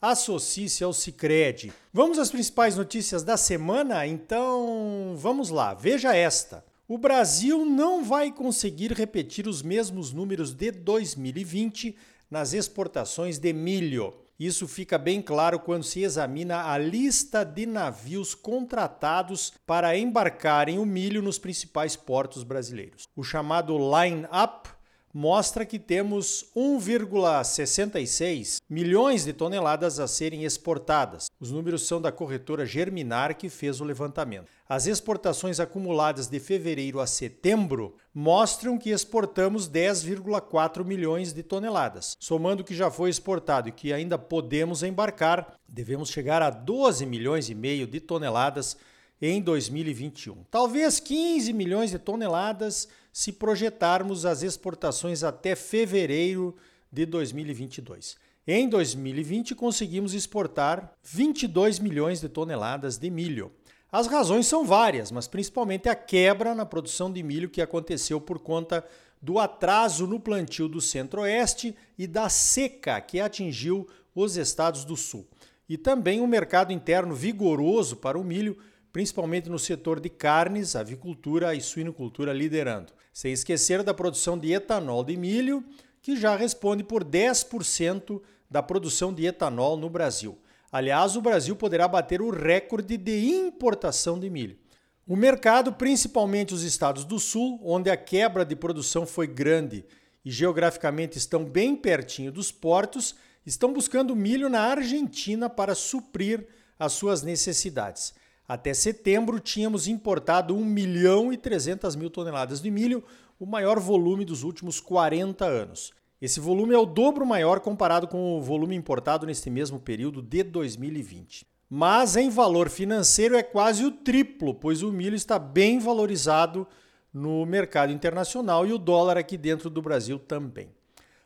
associe-se ao Cicred. Vamos às principais notícias da semana? Então, vamos lá. Veja esta. O Brasil não vai conseguir repetir os mesmos números de 2020 nas exportações de milho. Isso fica bem claro quando se examina a lista de navios contratados para embarcarem o milho nos principais portos brasileiros. O chamado line-up mostra que temos 1,66 milhões de toneladas a serem exportadas. Os números são da corretora Germinar que fez o levantamento. As exportações acumuladas de fevereiro a setembro mostram que exportamos 10,4 milhões de toneladas. Somando o que já foi exportado e que ainda podemos embarcar, devemos chegar a 12 milhões e meio de toneladas em 2021. Talvez 15 milhões de toneladas se projetarmos as exportações até fevereiro de 2022. Em 2020, conseguimos exportar 22 milhões de toneladas de milho. As razões são várias, mas principalmente a quebra na produção de milho que aconteceu por conta do atraso no plantio do Centro-Oeste e da seca que atingiu os estados do Sul. E também um mercado interno vigoroso para o milho, principalmente no setor de carnes, avicultura e suinocultura liderando. Sem esquecer da produção de etanol de milho, que já responde por 10% da produção de etanol no Brasil. Aliás, o Brasil poderá bater o recorde de importação de milho. O mercado, principalmente os estados do sul, onde a quebra de produção foi grande e geograficamente estão bem pertinho dos portos, estão buscando milho na Argentina para suprir as suas necessidades. Até setembro, tínhamos importado 1 milhão e 300 mil toneladas de milho, o maior volume dos últimos 40 anos. Esse volume é o dobro maior comparado com o volume importado neste mesmo período de 2020. Mas em valor financeiro é quase o triplo, pois o milho está bem valorizado no mercado internacional e o dólar aqui dentro do Brasil também.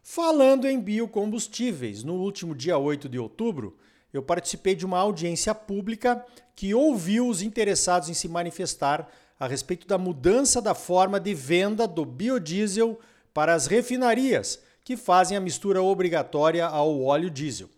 Falando em biocombustíveis, no último dia 8 de outubro, eu participei de uma audiência pública que ouviu os interessados em se manifestar a respeito da mudança da forma de venda do biodiesel para as refinarias, que fazem a mistura obrigatória ao óleo diesel.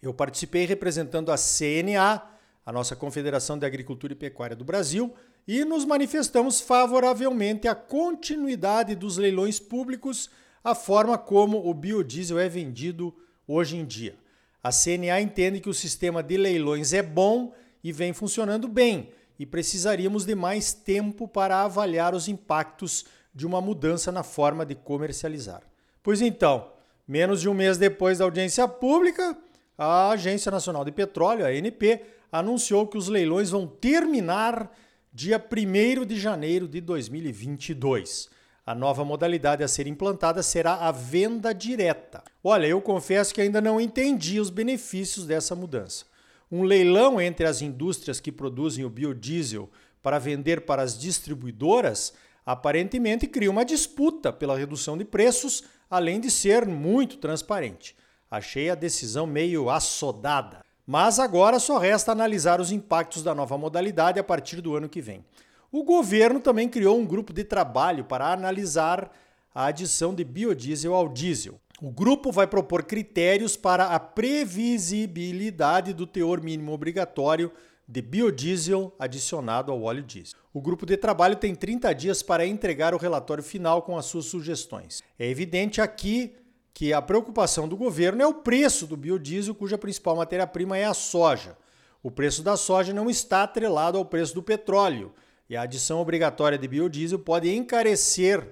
Eu participei representando a CNA, a nossa Confederação de Agricultura e Pecuária do Brasil, e nos manifestamos favoravelmente à continuidade dos leilões públicos, a forma como o biodiesel é vendido hoje em dia. A CNA entende que o sistema de leilões é bom e vem funcionando bem e precisaríamos de mais tempo para avaliar os impactos de uma mudança na forma de comercializar. Pois então, menos de um mês depois da audiência pública, a Agência Nacional de Petróleo, a ANP, anunciou que os leilões vão terminar dia 1 de janeiro de 2022. A nova modalidade a ser implantada será a venda direta. Olha, eu confesso que ainda não entendi os benefícios dessa mudança. Um leilão entre as indústrias que produzem o biodiesel para vender para as distribuidoras aparentemente cria uma disputa pela redução de preços, além de ser muito transparente. Achei a decisão meio assodada. Mas agora só resta analisar os impactos da nova modalidade a partir do ano que vem. O governo também criou um grupo de trabalho para analisar a adição de biodiesel ao diesel. O grupo vai propor critérios para a previsibilidade do teor mínimo obrigatório de biodiesel adicionado ao óleo diesel. O grupo de trabalho tem 30 dias para entregar o relatório final com as suas sugestões. É evidente aqui que a preocupação do governo é o preço do biodiesel, cuja principal matéria-prima é a soja. O preço da soja não está atrelado ao preço do petróleo e a adição obrigatória de biodiesel pode encarecer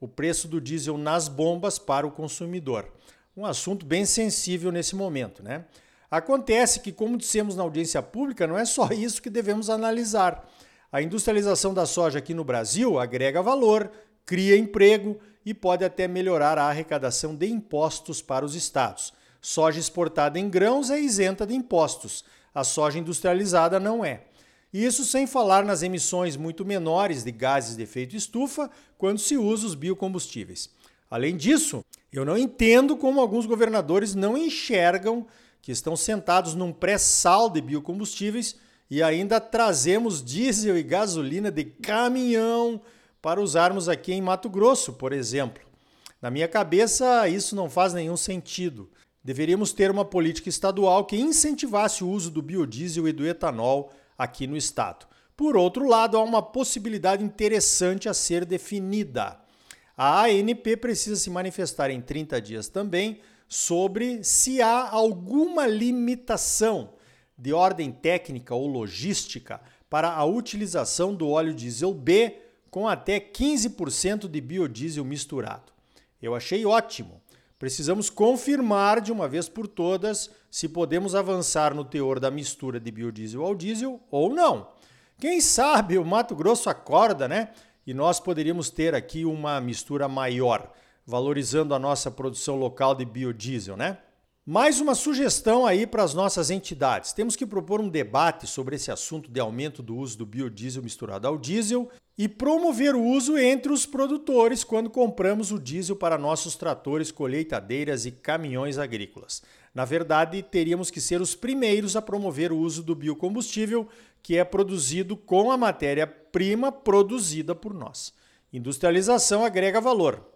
o preço do diesel nas bombas para o consumidor. Um assunto bem sensível nesse momento, né? Acontece que, como dissemos na audiência pública, não é só isso que devemos analisar. A industrialização da soja aqui no Brasil agrega valor, cria emprego e pode até melhorar a arrecadação de impostos para os estados. Soja exportada em grãos é isenta de impostos, a soja industrializada não é. Isso sem falar nas emissões muito menores de gases de efeito estufa quando se usa os biocombustíveis. Além disso, eu não entendo como alguns governadores não enxergam que estão sentados num pré-sal de biocombustíveis e ainda trazemos diesel e gasolina de caminhão para usarmos aqui em Mato Grosso, por exemplo. Na minha cabeça, isso não faz nenhum sentido. Deveríamos ter uma política estadual que incentivasse o uso do biodiesel e do etanol aqui no estado. Por outro lado, há uma possibilidade interessante a ser definida. A ANP precisa se manifestar em 30 dias também sobre se há alguma limitação de ordem técnica ou logística para a utilização do óleo diesel B com até 15% de biodiesel misturado. Eu achei ótimo. Precisamos confirmar de uma vez por todas se podemos avançar no teor da mistura de biodiesel ao diesel ou não. Quem sabe o Mato Grosso acorda, né? E nós poderíamos ter aqui uma mistura maior, valorizando a nossa produção local de biodiesel, né? Mais uma sugestão aí para as nossas entidades. Temos que propor um debate sobre esse assunto de aumento do uso do biodiesel misturado ao diesel e promover o uso entre os produtores quando compramos o diesel para nossos tratores, colheitadeiras e caminhões agrícolas. Na verdade, teríamos que ser os primeiros a promover o uso do biocombustível, que é produzido com a matéria-prima produzida por nós. Industrialização agrega valor.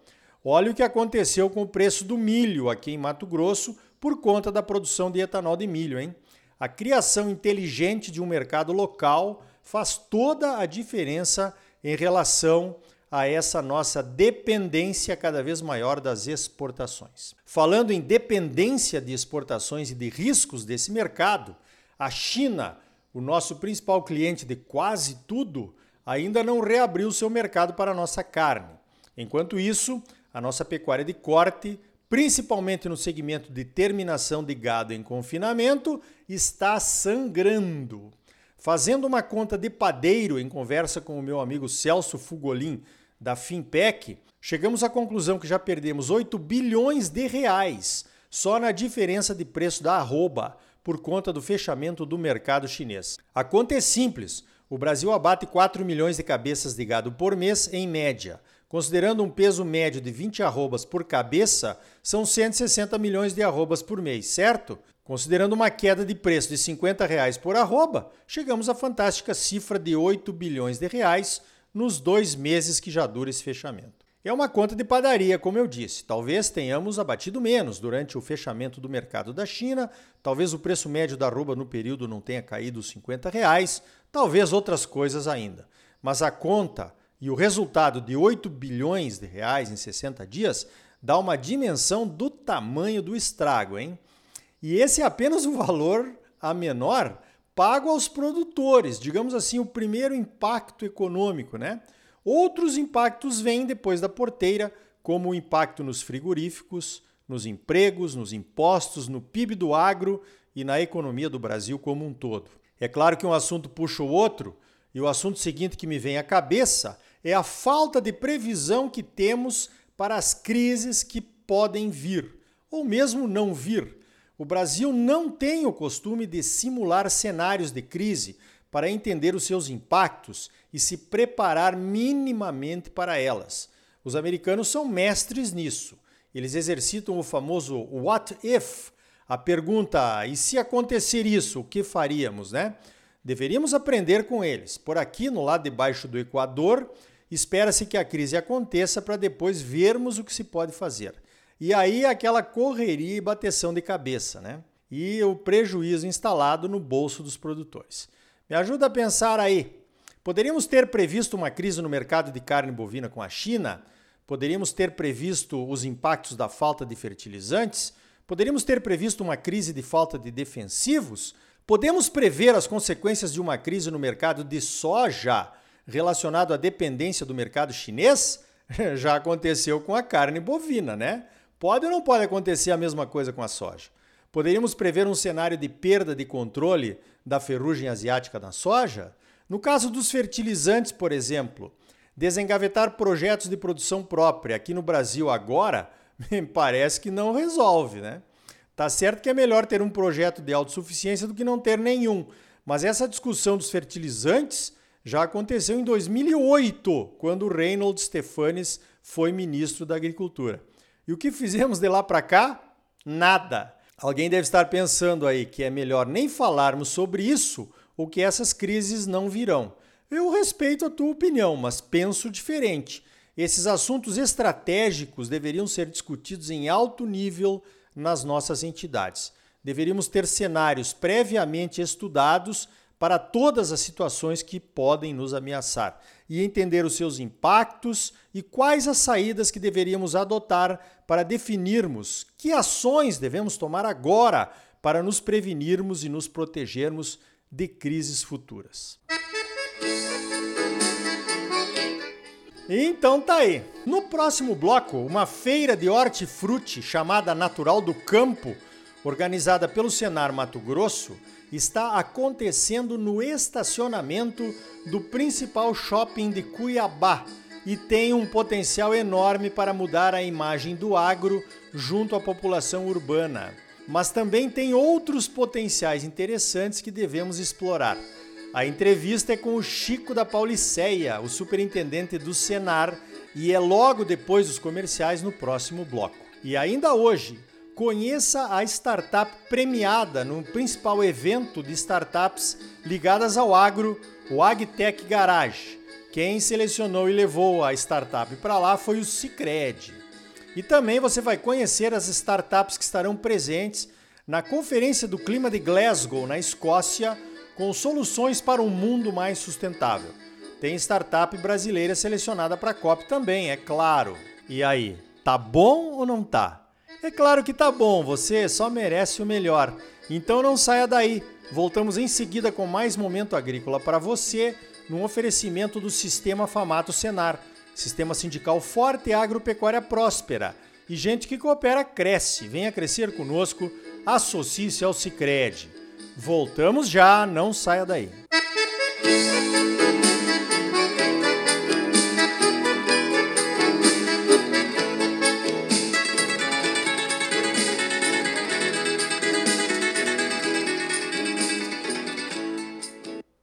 Olha o que aconteceu com o preço do milho aqui em Mato Grosso por conta da produção de etanol de milho, hein? A criação inteligente de um mercado local faz toda a diferença em relação a essa nossa dependência cada vez maior das exportações. Falando em dependência de exportações e de riscos desse mercado, a China, o nosso principal cliente de quase tudo, ainda não reabriu seu mercado para a nossa carne. Enquanto isso, a nossa pecuária de corte principalmente no segmento de terminação de gado em confinamento, está sangrando. Fazendo uma conta de padeiro em conversa com o meu amigo Celso Fugolin, da Finpec, chegamos à conclusão que já perdemos 8 bilhões de reais só na diferença de preço da arroba por conta do fechamento do mercado chinês. A conta é simples. O Brasil abate 4 milhões de cabeças de gado por mês em média. Considerando um peso médio de 20 arrobas por cabeça, são 160 milhões de arrobas por mês, certo? Considerando uma queda de preço de 50 reais por arroba, chegamos à fantástica cifra de 8 bilhões de reais nos dois meses que já dura esse fechamento. É uma conta de padaria, como eu disse. Talvez tenhamos abatido menos durante o fechamento do mercado da China, talvez o preço médio da arroba no período não tenha caído 50 reais, talvez outras coisas ainda. Mas a conta e o resultado de 8 bilhões de reais em 60 dias dá uma dimensão do tamanho do estrago, hein? E esse é apenas o valor a menor pago aos produtores, digamos assim, o primeiro impacto econômico, né? Outros impactos vêm depois da porteira, como o impacto nos frigoríficos, nos empregos, nos impostos, no PIB do agro e na economia do Brasil como um todo. É claro que um assunto puxa o outro, e o assunto seguinte que me vem à cabeça é a falta de previsão que temos para as crises que podem vir, ou mesmo não vir. O Brasil não tem o costume de simular cenários de crise para entender os seus impactos e se preparar minimamente para elas. Os americanos são mestres nisso. Eles exercitam o famoso what if, a pergunta: e se acontecer isso, o que faríamos, né? Deveríamos aprender com eles. Por aqui, no lado de baixo do Equador, Espera-se que a crise aconteça para depois vermos o que se pode fazer. E aí aquela correria e bateção de cabeça, né? E o prejuízo instalado no bolso dos produtores. Me ajuda a pensar aí. Poderíamos ter previsto uma crise no mercado de carne bovina com a China? Poderíamos ter previsto os impactos da falta de fertilizantes? Poderíamos ter previsto uma crise de falta de defensivos? Podemos prever as consequências de uma crise no mercado de soja? Relacionado à dependência do mercado chinês já aconteceu com a carne bovina, né? Pode ou não pode acontecer a mesma coisa com a soja? Poderíamos prever um cenário de perda de controle da ferrugem asiática na soja? No caso dos fertilizantes, por exemplo, desengavetar projetos de produção própria aqui no Brasil agora parece que não resolve, né? Tá certo que é melhor ter um projeto de autossuficiência do que não ter nenhum, Mas essa discussão dos fertilizantes já aconteceu em 2008, quando o Reynold Stefanes foi ministro da Agricultura. E o que fizemos de lá para cá? Nada. Alguém deve estar pensando aí que é melhor nem falarmos sobre isso ou que essas crises não virão. Eu respeito a tua opinião, mas penso diferente. Esses assuntos estratégicos deveriam ser discutidos em alto nível nas nossas entidades. Deveríamos ter cenários previamente estudados para todas as situações que podem nos ameaçar e entender os seus impactos e quais as saídas que deveríamos adotar para definirmos que ações devemos tomar agora para nos prevenirmos e nos protegermos de crises futuras. Então tá aí. No próximo bloco, uma feira de hortifruti chamada Natural do Campo, organizada pelo Senar Mato Grosso, está acontecendo no estacionamento do principal shopping de Cuiabá e tem um potencial enorme para mudar a imagem do agro junto à população urbana. Mas também tem outros potenciais interessantes que devemos explorar. A entrevista é com o Chico da Pauliceia, o superintendente do Senar, e é logo depois dos comerciais no próximo bloco. E ainda hoje, conheça a startup premiada no principal evento de startups ligadas ao agro, o AgTech Garage. Quem selecionou e levou a startup para lá foi o Cicred. E também você vai conhecer as startups que estarão presentes na Conferência do Clima de Glasgow, na Escócia, com soluções para um mundo mais sustentável. Tem startup brasileira selecionada para a COP também, é claro. E aí, tá bom ou não tá? É claro que tá bom, você só merece o melhor. Então não saia daí. Voltamos em seguida com mais momento agrícola para você, num oferecimento do Sistema Famato Senar, Sistema Sindical Forte e Agropecuária Próspera. E gente que coopera cresce. Venha crescer conosco, associe-se ao Cicred. Voltamos já, não saia daí.